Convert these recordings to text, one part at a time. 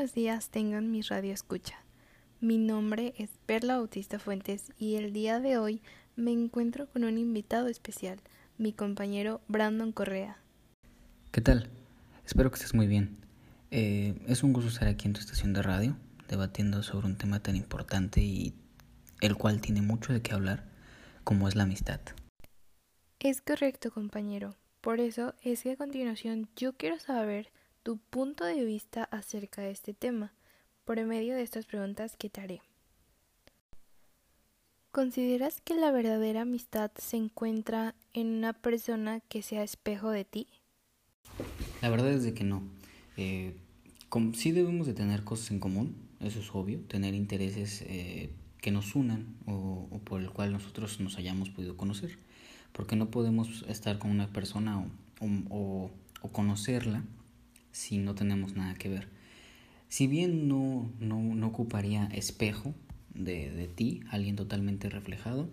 buenos días tengan mi radio escucha. Mi nombre es Perla Bautista Fuentes y el día de hoy me encuentro con un invitado especial, mi compañero Brandon Correa. ¿Qué tal? Espero que estés muy bien. Eh, es un gusto estar aquí en tu estación de radio, debatiendo sobre un tema tan importante y el cual tiene mucho de qué hablar, como es la amistad. Es correcto, compañero. Por eso es que a continuación yo quiero saber tu punto de vista acerca de este tema por medio de estas preguntas que te haré. ¿Consideras que la verdadera amistad se encuentra en una persona que sea espejo de ti? La verdad es de que no. Eh, sí debemos de tener cosas en común, eso es obvio, tener intereses eh, que nos unan o, por el cual nosotros nos hayamos podido conocer, porque no podemos estar con una persona o conocerla si no tenemos nada que ver. Si bien no, no, ocuparía espejo de, de, ti, alguien totalmente reflejado,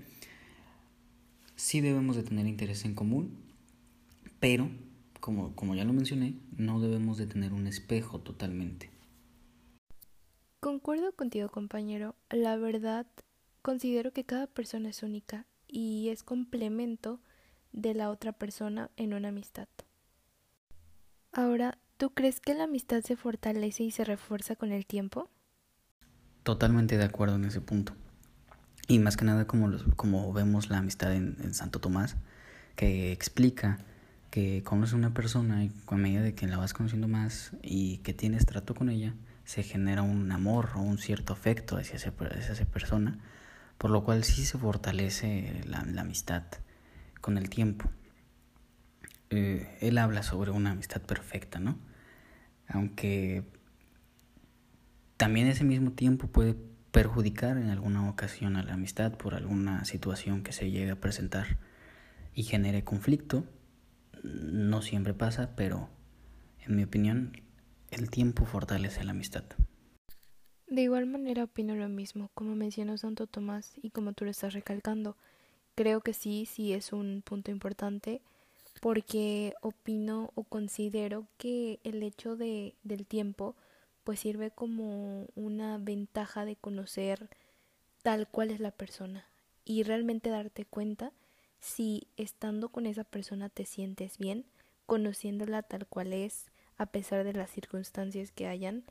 sí debemos de tener interés en común, pero, como, como ya lo mencioné, no debemos de tener un espejo totalmente. Concuerdo contigo, compañero. La verdad, considero que cada persona es única y es complemento de la otra persona en una amistad. Ahora, ¿Tú crees que la amistad se fortalece y se refuerza con el tiempo? Totalmente de acuerdo en ese punto. Y más que nada como, como vemos la amistad en, Santo Tomás, que explica que conoces a una persona y a medida de que la vas conociendo más y que tienes trato con ella, se genera un amor o un cierto afecto hacia esa, persona, por lo cual sí se fortalece la amistad con el tiempo. Eh, él habla sobre una amistad perfecta, ¿no? Aunque también ese mismo tiempo puede perjudicar en alguna ocasión a la amistad por alguna situación que se llegue a presentar y genere conflicto. No siempre pasa, pero en mi opinión el tiempo fortalece la amistad. De igual manera opino lo mismo, como mencionó Santo Tomás y como tú lo estás recalcando. Creo que sí, sí es un punto importante porque opino o considero que el hecho de, del tiempo pues sirve como una ventaja de conocer tal cual es la persona y realmente darte cuenta si estando con esa persona te sientes bien, conociéndola tal cual es, a pesar de las circunstancias que hayan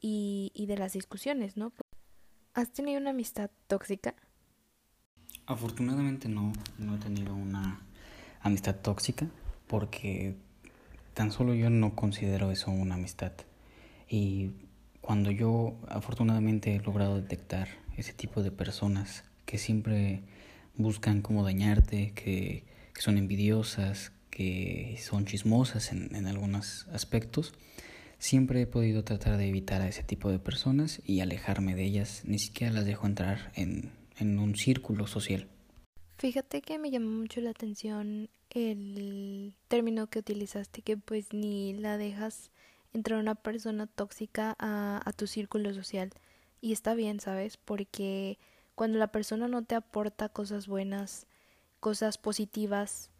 y, y de las discusiones, ¿no? ¿Has tenido una amistad tóxica? Afortunadamente no, no he tenido una amistad tóxica porque tan solo yo no considero eso una amistad. Y cuando yo afortunadamente he logrado detectar ese tipo de personas que siempre buscan cómo dañarte, que, son envidiosas, que son chismosas en, en algunos aspectos, siempre he podido tratar de evitar a ese tipo de personas y alejarme de ellas, ni siquiera las dejo entrar en, en un círculo social. Fíjate que me llamó mucho la atención el término que utilizaste, que pues ni la dejas entrar una persona tóxica a, a tu círculo social. Y está bien, ¿sabes? Porque cuando la persona no te aporta cosas buenas, cosas positivas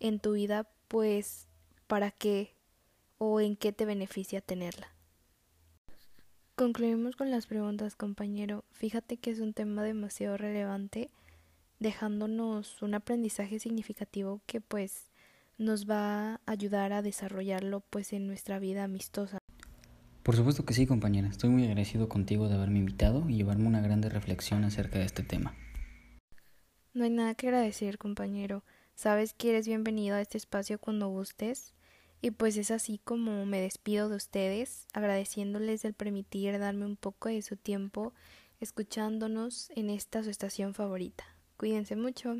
en tu vida, pues ¿para qué o en qué te beneficia tenerla? Concluimos con las preguntas, compañero. Fíjate que es un tema demasiado relevante dejándonos un aprendizaje significativo que pues nos va a ayudar a desarrollarlo pues en nuestra vida amistosa. Por supuesto que sí, compañera. Estoy muy agradecido contigo de haberme invitado y llevarme una grande reflexión acerca de este tema. No hay nada que agradecer, compañero. Sabes que eres bienvenido a este espacio cuando gustes. Y pues es así como me despido de ustedes, agradeciéndoles el permitir darme un poco de su tiempo escuchándonos en esta su estación favorita. Cuídense mucho.